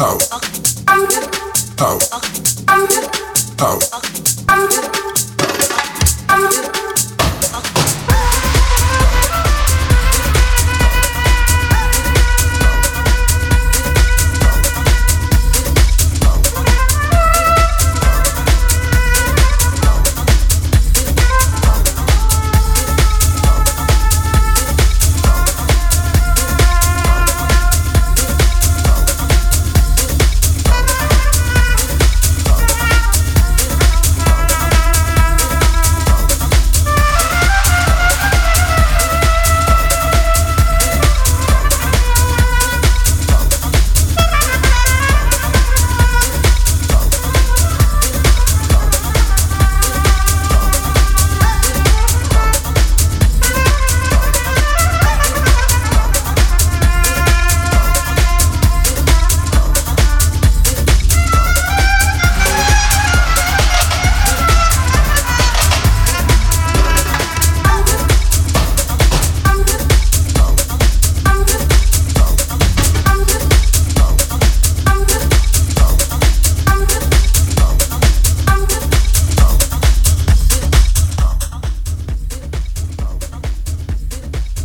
Oh.